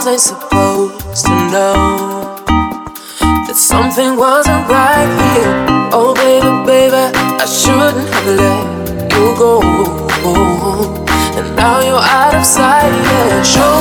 was I supposed to know that something wasn't right here? Oh, baby, baby, I shouldn't have let you go. And now you're out of sight, yeah. Show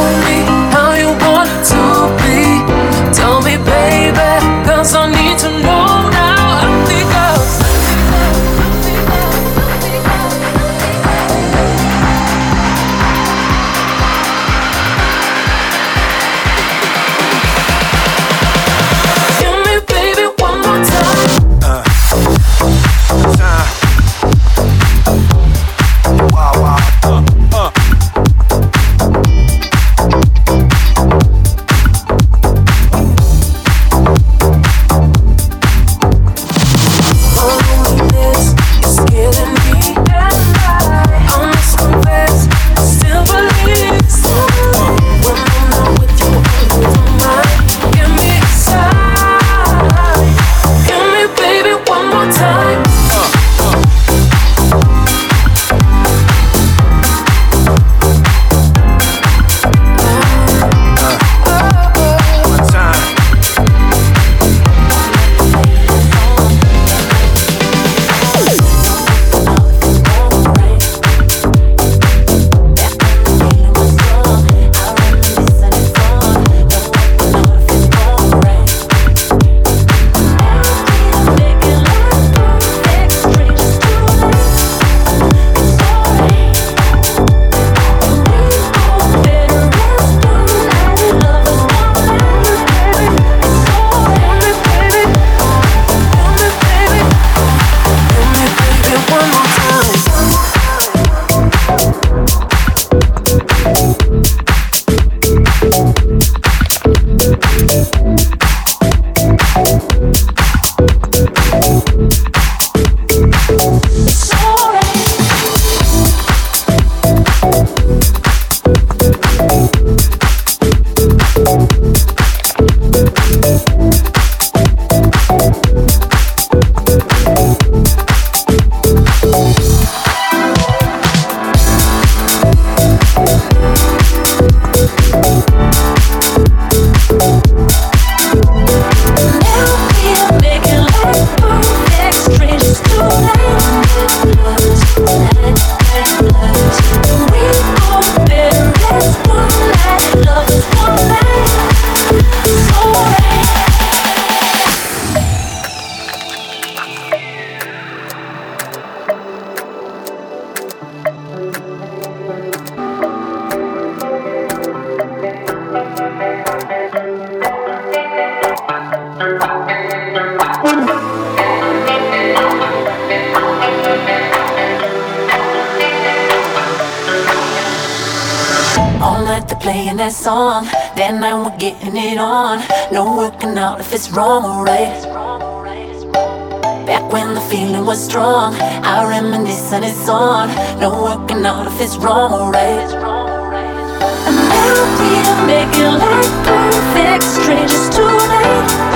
playing that song. That night we're getting it on. No working out if it's wrong or right. Back when the feeling was strong, I reminisce and it's on. No working out if it's wrong or right. A melody to make it like perfect strangers tonight.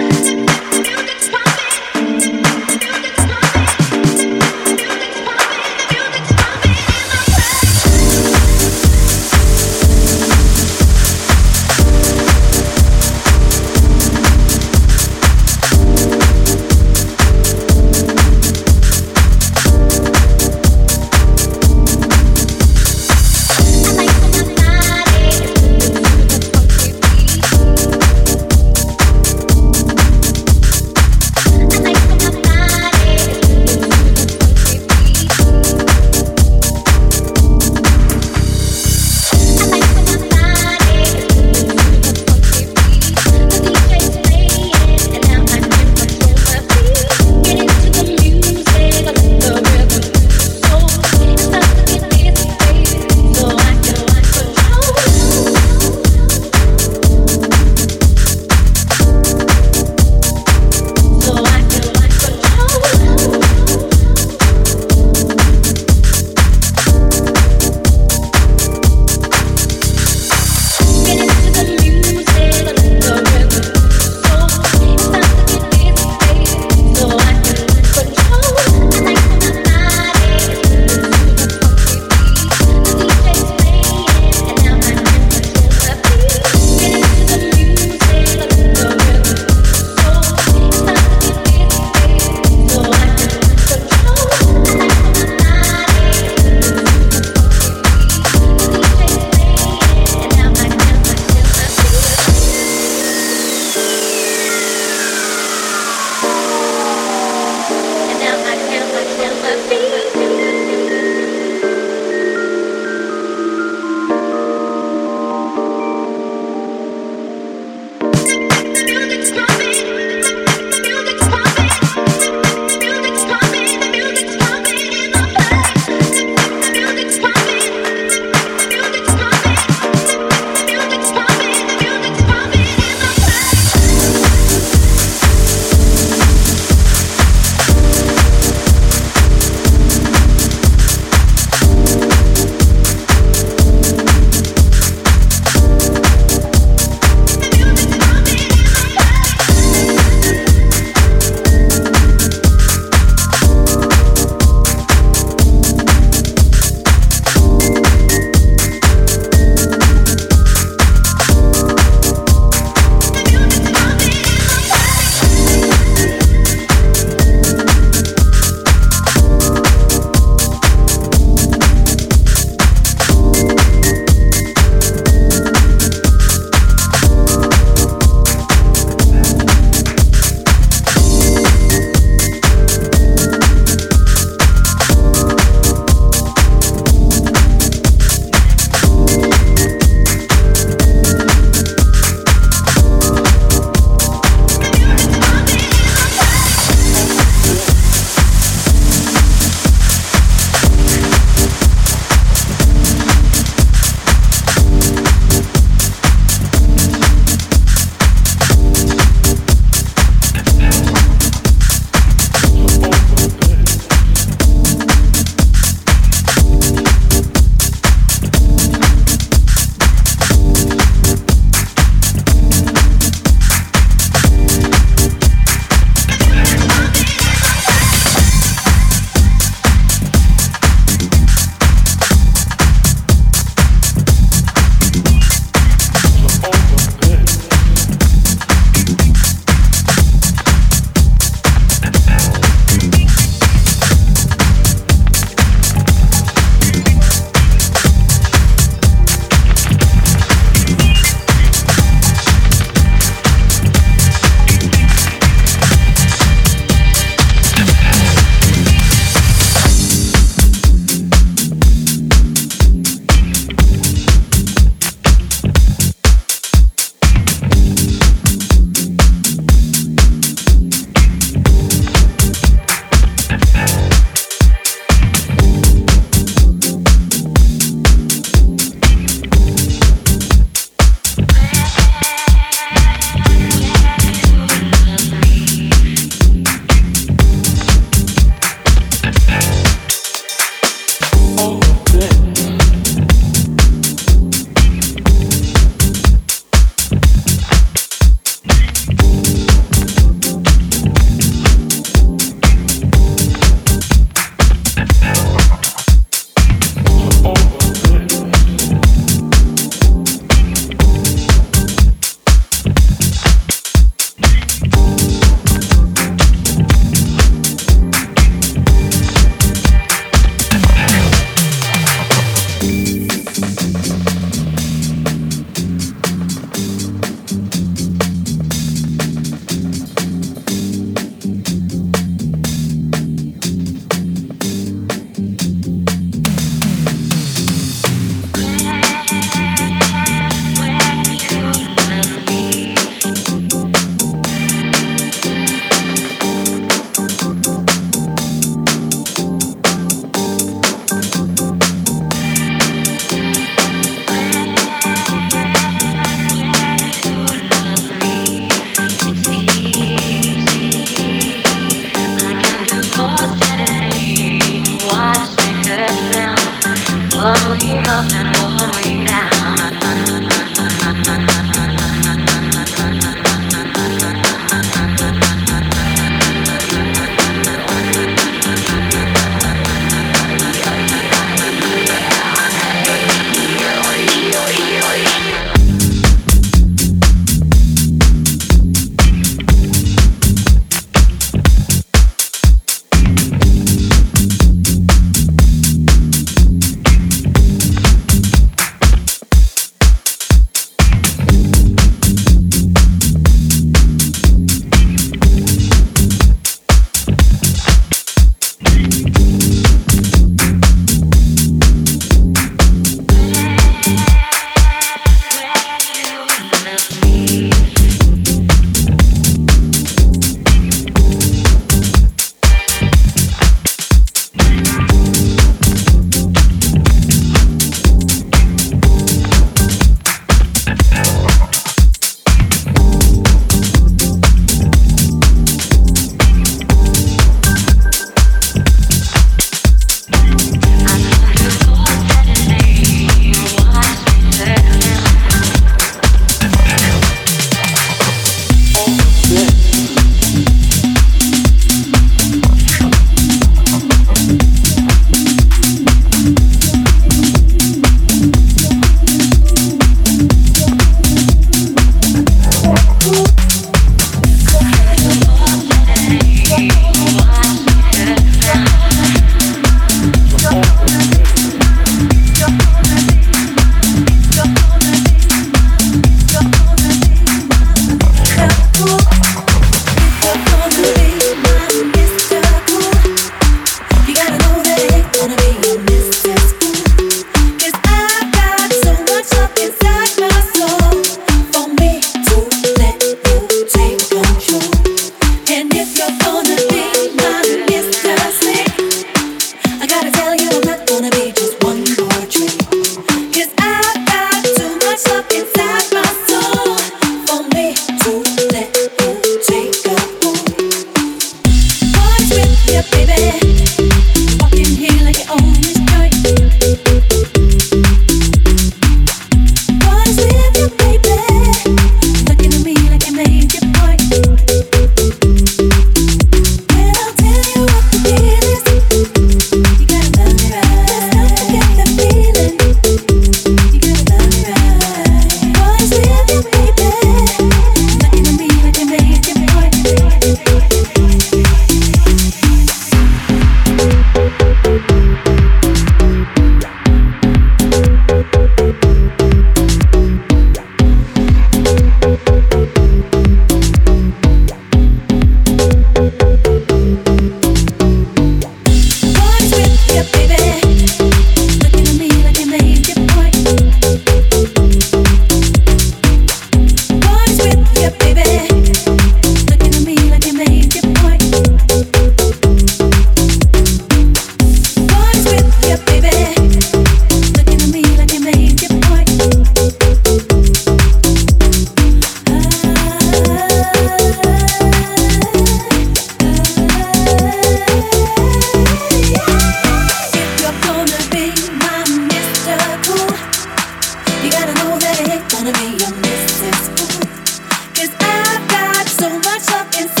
so much love inside.